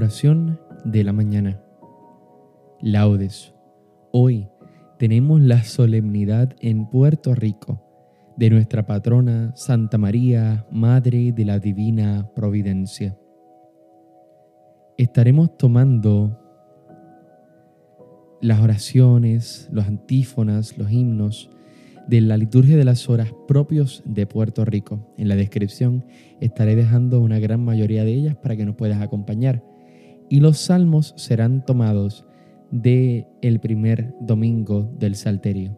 Oración de la mañana. Laudes. Hoy tenemos la solemnidad en Puerto Rico de nuestra patrona Santa María, Madre de la Divina Providencia. Estaremos tomando las oraciones, los antífonas, los himnos de la liturgia de las horas propios de Puerto Rico. En la descripción estaré dejando una gran mayoría de ellas para que nos puedas acompañar. Y los salmos serán tomados de el primer domingo del Salterio.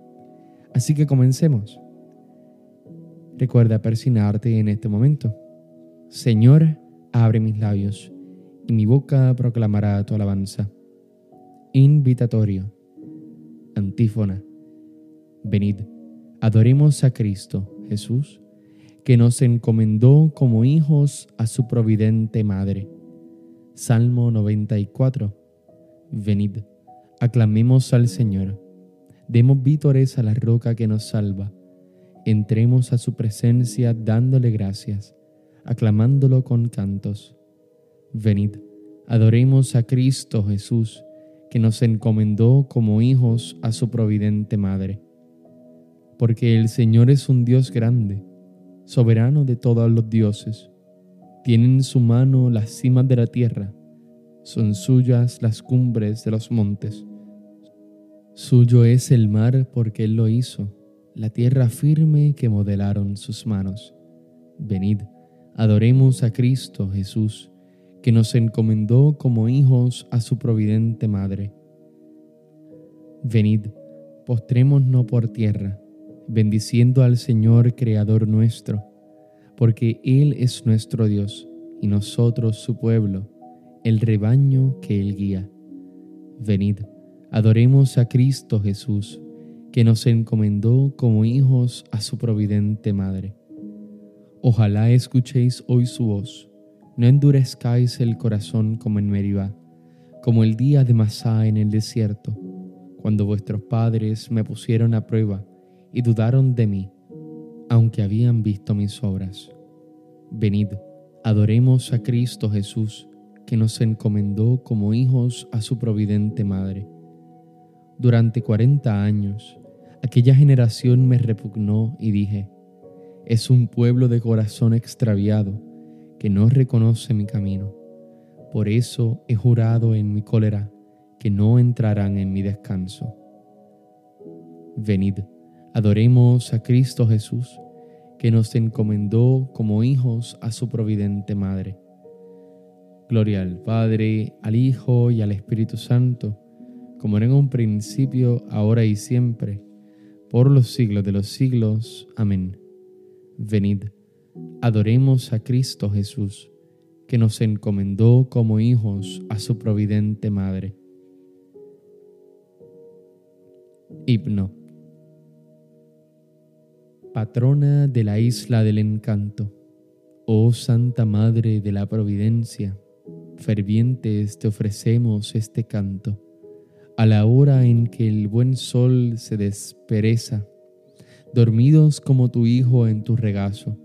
Así que comencemos. Recuerda persinarte en este momento. Señor, abre mis labios y mi boca proclamará tu alabanza. Invitatorio. Antífona. Venid Adoremos a Cristo Jesús, que nos encomendó como hijos a su providente Madre. Salmo 94. Venid, aclamemos al Señor, demos vítores a la roca que nos salva, entremos a su presencia dándole gracias, aclamándolo con cantos. Venid, adoremos a Cristo Jesús, que nos encomendó como hijos a su providente Madre porque el Señor es un Dios grande, soberano de todos los dioses. Tiene en su mano las cimas de la tierra, son suyas las cumbres de los montes. Suyo es el mar porque Él lo hizo, la tierra firme que modelaron sus manos. Venid, adoremos a Cristo Jesús, que nos encomendó como hijos a su providente Madre. Venid, postrémonos por tierra bendiciendo al Señor Creador nuestro, porque Él es nuestro Dios y nosotros su pueblo, el rebaño que Él guía. Venid, adoremos a Cristo Jesús, que nos encomendó como hijos a su providente Madre. Ojalá escuchéis hoy su voz, no endurezcáis el corazón como en Meribá, como el día de Masá en el desierto, cuando vuestros padres me pusieron a prueba y dudaron de mí, aunque habían visto mis obras. Venid, adoremos a Cristo Jesús, que nos encomendó como hijos a su providente Madre. Durante cuarenta años, aquella generación me repugnó y dije, es un pueblo de corazón extraviado que no reconoce mi camino. Por eso he jurado en mi cólera que no entrarán en mi descanso. Venid, Adoremos a Cristo Jesús, que nos encomendó como hijos a su providente Madre. Gloria al Padre, al Hijo y al Espíritu Santo, como era en un principio, ahora y siempre, por los siglos de los siglos. Amén. Venid, adoremos a Cristo Jesús, que nos encomendó como hijos a su providente Madre. Himno patrona de la isla del encanto. Oh Santa Madre de la Providencia, fervientes te ofrecemos este canto, a la hora en que el buen sol se despereza, dormidos como tu Hijo en tu regazo,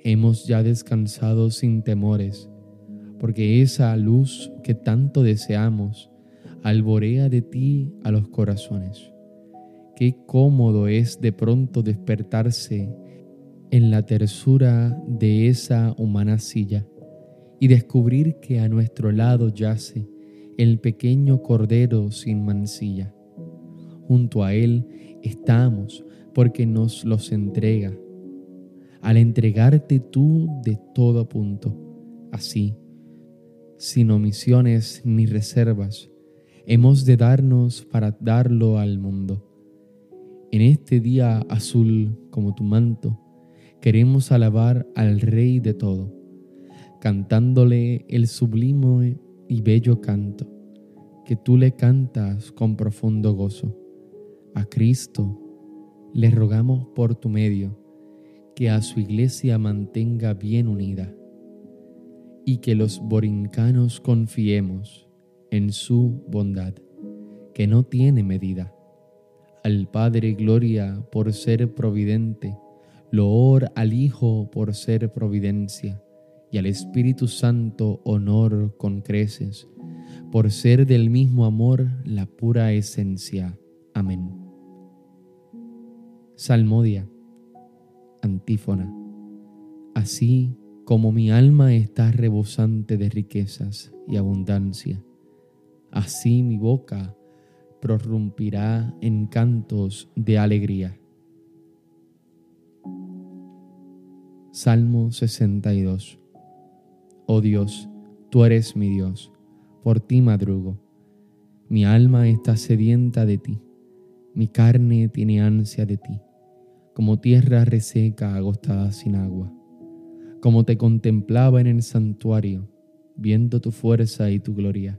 hemos ya descansado sin temores, porque esa luz que tanto deseamos alborea de ti a los corazones. Qué cómodo es de pronto despertarse en la tersura de esa humana silla y descubrir que a nuestro lado yace el pequeño cordero sin mancilla. Junto a él estamos porque nos los entrega. Al entregarte tú de todo punto, así, sin omisiones ni reservas, hemos de darnos para darlo al mundo en este día azul como tu manto, queremos alabar al Rey de todo, cantándole el sublime y bello canto que tú le cantas con profundo gozo. A Cristo le rogamos por tu medio que a su iglesia mantenga bien unida y que los borincanos confiemos en su bondad, que no tiene medida al Padre gloria por ser providente, loor al Hijo por ser providencia, y al Espíritu Santo honor con creces, por ser del mismo amor la pura esencia. Amén. Salmodia. Antífona. Así como mi alma está rebosante de riquezas y abundancia, así mi boca prorrumpirá en cantos de alegría. Salmo 62 Oh Dios, tú eres mi Dios, por ti madrugo. Mi alma está sedienta de ti, mi carne tiene ansia de ti, como tierra reseca agostada sin agua. Como te contemplaba en el santuario, viendo tu fuerza y tu gloria.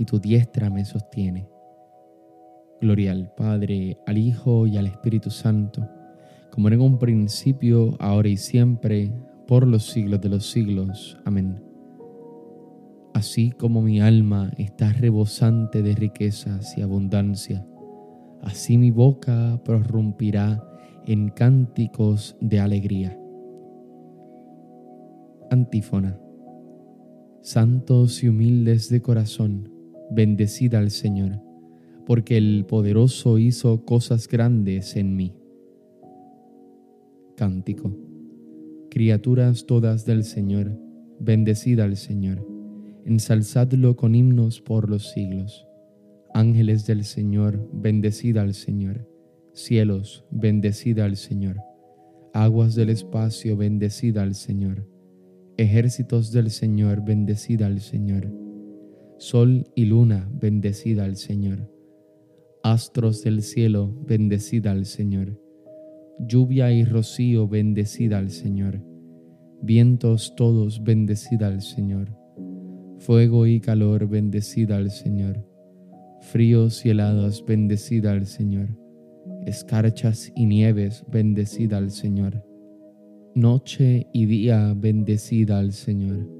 y tu diestra me sostiene. Gloria al Padre, al Hijo y al Espíritu Santo, como en un principio, ahora y siempre, por los siglos de los siglos. Amén. Así como mi alma está rebosante de riquezas y abundancia, así mi boca prorrumpirá en cánticos de alegría. Antífona. Santos y humildes de corazón, bendecida al Señor, porque el poderoso hizo cosas grandes en mí. Cántico Criaturas todas del Señor, bendecida al Señor, ensalzadlo con himnos por los siglos. Ángeles del Señor, bendecida al Señor. Cielos, bendecida al Señor. Aguas del espacio, bendecida al Señor. Ejércitos del Señor, bendecida al Señor. Sol y luna, bendecida al Señor. Astros del cielo, bendecida al Señor lluvia y rocío, bendecida al Señor. Vientos todos, bendecida al Señor. Fuego y calor, bendecida al Señor. Fríos y heladas, bendecida al Señor. Escarchas y nieves, bendecida al Señor. Noche y día, bendecida al Señor.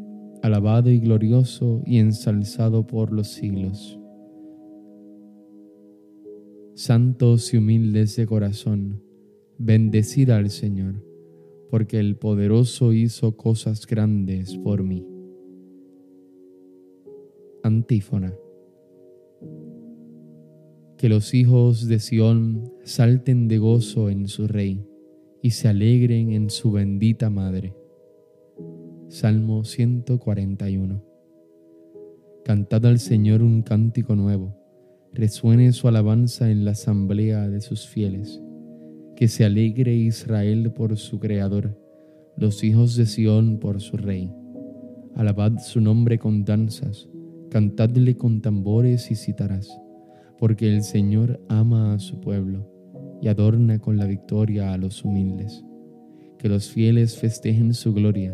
alabado y glorioso y ensalzado por los siglos. Santos y humildes de corazón, bendecida al Señor porque el poderoso hizo cosas grandes por mí. Antífona. Que los hijos de Sión salten de gozo en su rey y se alegren en su bendita madre. Salmo 141. Cantad al Señor un cántico nuevo, resuene su alabanza en la asamblea de sus fieles que se alegre Israel por su Creador, los hijos de Sión por su Rey. Alabad su nombre con danzas, cantadle con tambores y citarás, porque el Señor ama a su pueblo y adorna con la victoria a los humildes. Que los fieles festejen su gloria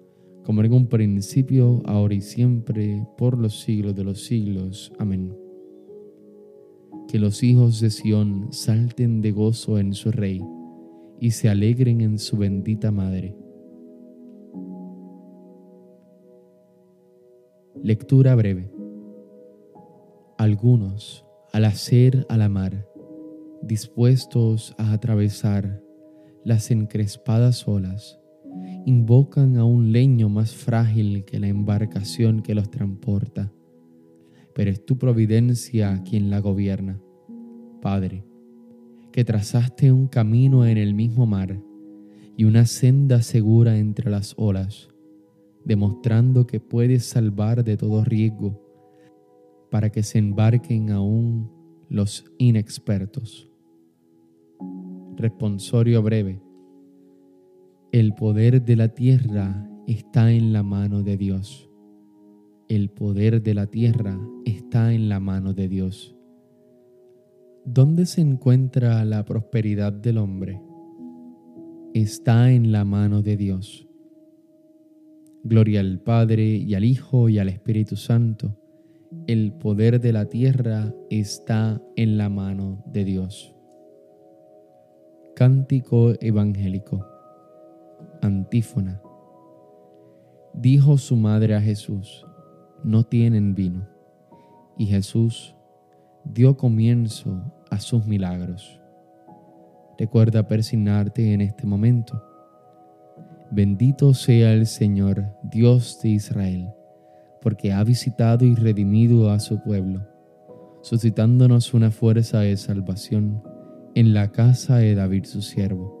como en un principio, ahora y siempre, por los siglos de los siglos. Amén. Que los hijos de Sión salten de gozo en su Rey y se alegren en su bendita Madre. Lectura breve. Algunos, al hacer a la mar, dispuestos a atravesar las encrespadas olas, invocan a un leño más frágil que la embarcación que los transporta. Pero es tu providencia quien la gobierna. Padre, que trazaste un camino en el mismo mar y una senda segura entre las olas, demostrando que puedes salvar de todo riesgo para que se embarquen aún los inexpertos. Responsorio breve. El poder de la tierra está en la mano de Dios. El poder de la tierra está en la mano de Dios. ¿Dónde se encuentra la prosperidad del hombre? Está en la mano de Dios. Gloria al Padre y al Hijo y al Espíritu Santo. El poder de la tierra está en la mano de Dios. Cántico evangélico. Antífona. Dijo su madre a Jesús, no tienen vino. Y Jesús dio comienzo a sus milagros. Recuerda persignarte en este momento. Bendito sea el Señor, Dios de Israel, porque ha visitado y redimido a su pueblo, suscitándonos una fuerza de salvación en la casa de David su siervo,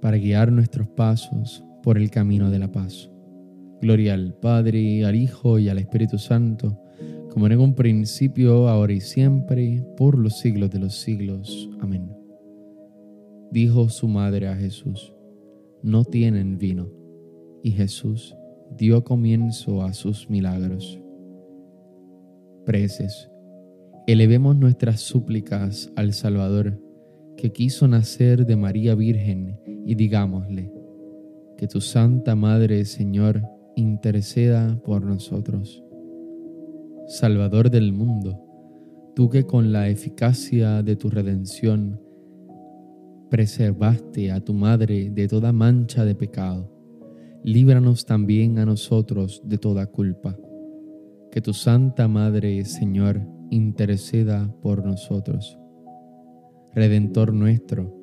para guiar nuestros pasos por el camino de la paz. Gloria al Padre, al Hijo y al Espíritu Santo, como en un principio, ahora y siempre, por los siglos de los siglos. Amén dijo su madre a Jesús, no tienen vino. Y Jesús dio comienzo a sus milagros. Preces, elevemos nuestras súplicas al Salvador, que quiso nacer de María Virgen, y digámosle, que tu Santa Madre, Señor, interceda por nosotros. Salvador del mundo, tú que con la eficacia de tu redención preservaste a tu madre de toda mancha de pecado, líbranos también a nosotros de toda culpa. Que tu Santa Madre, Señor, interceda por nosotros. Redentor nuestro,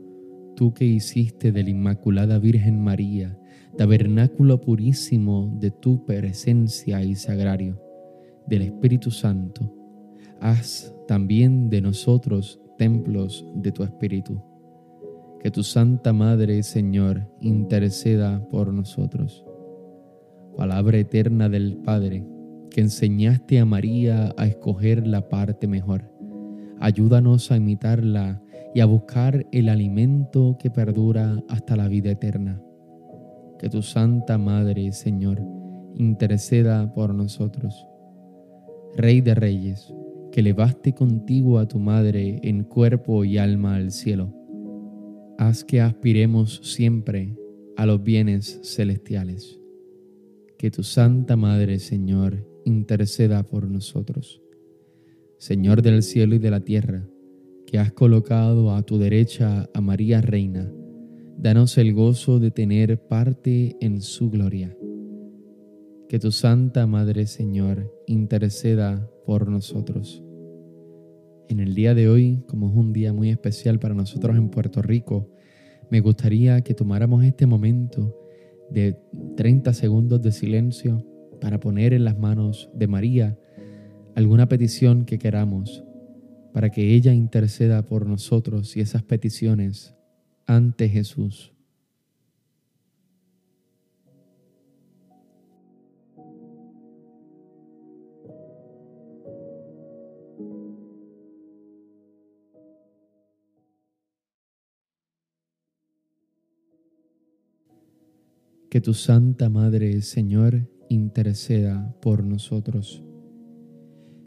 tú que hiciste de la Inmaculada Virgen María tabernáculo purísimo de tu presencia y sagrario, del Espíritu Santo, haz también de nosotros templos de tu Espíritu que tu Santa Madre, Señor, interceda por nosotros. Palabra eterna del Padre, que enseñaste a María a escoger la parte mejor, Ayúdanos a imitarla y a buscar el alimento que perdura hasta la vida eterna. Que tu Santa Madre, Señor, interceda por nosotros. Rey de Reyes, que levaste contigo a tu Madre en cuerpo y alma al cielo. Haz que aspiremos siempre a los bienes celestiales. Que tu Santa Madre, Señor, interceda por nosotros. Señor del cielo y de la tierra, que has colocado a tu derecha a María Reina, danos el gozo de tener parte en su gloria. Que tu Santa Madre Señor interceda por nosotros. En el día de hoy, como es un día muy especial para nosotros en Puerto Rico, me gustaría que tomáramos este momento de 30 segundos de silencio para poner en las manos de María alguna petición que queramos, para que ella interceda por nosotros y esas peticiones ante Jesús. Que tu Santa Madre, Señor, interceda por nosotros.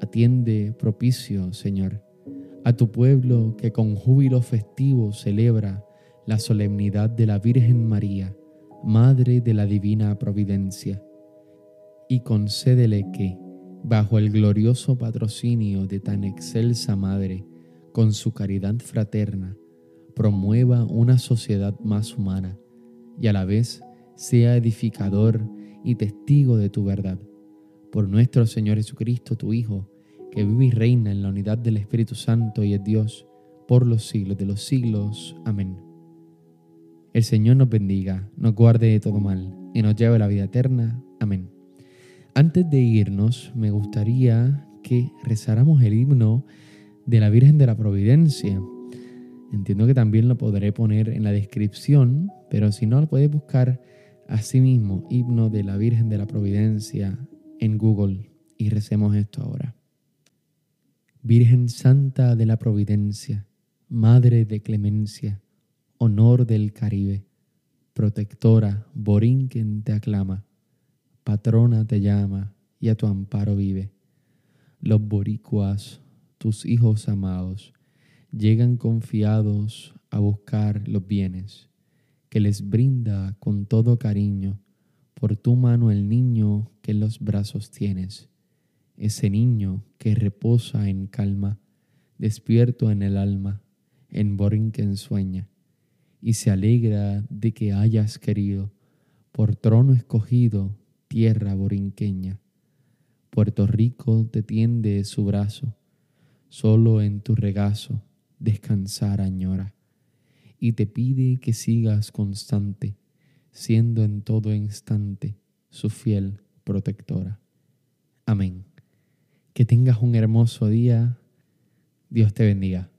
Atiende propicio, Señor, a tu pueblo que con júbilo festivo celebra la solemnidad de la Virgen María, Madre de la Divina Providencia, y concédele que, bajo el glorioso patrocinio de tan excelsa Madre, con su caridad fraterna, promueva una sociedad más humana y a la vez sea edificador y testigo de tu verdad por nuestro Señor Jesucristo, tu Hijo, que vive y reina en la unidad del Espíritu Santo y es Dios por los siglos de los siglos. Amén. El Señor nos bendiga, nos guarde de todo mal y nos lleve a la vida eterna. Amén. Antes de irnos, me gustaría que rezáramos el himno de la Virgen de la Providencia. Entiendo que también lo podré poner en la descripción, pero si no, lo puedes buscar así mismo, himno de la Virgen de la Providencia en Google y recemos esto ahora. Virgen Santa de la Providencia, Madre de Clemencia, honor del Caribe, protectora, Borinquen te aclama, patrona te llama y a tu amparo vive. Los boricuas, tus hijos amados, llegan confiados a buscar los bienes que les brinda con todo cariño por tu mano el niño que en los brazos tienes, ese niño que reposa en calma, despierto en el alma, en Borinquen sueña, y se alegra de que hayas querido, por trono escogido, tierra borinqueña. Puerto Rico te tiende su brazo, solo en tu regazo descansar añora, y te pide que sigas constante, siendo en todo instante su fiel protectora. Amén. Que tengas un hermoso día. Dios te bendiga.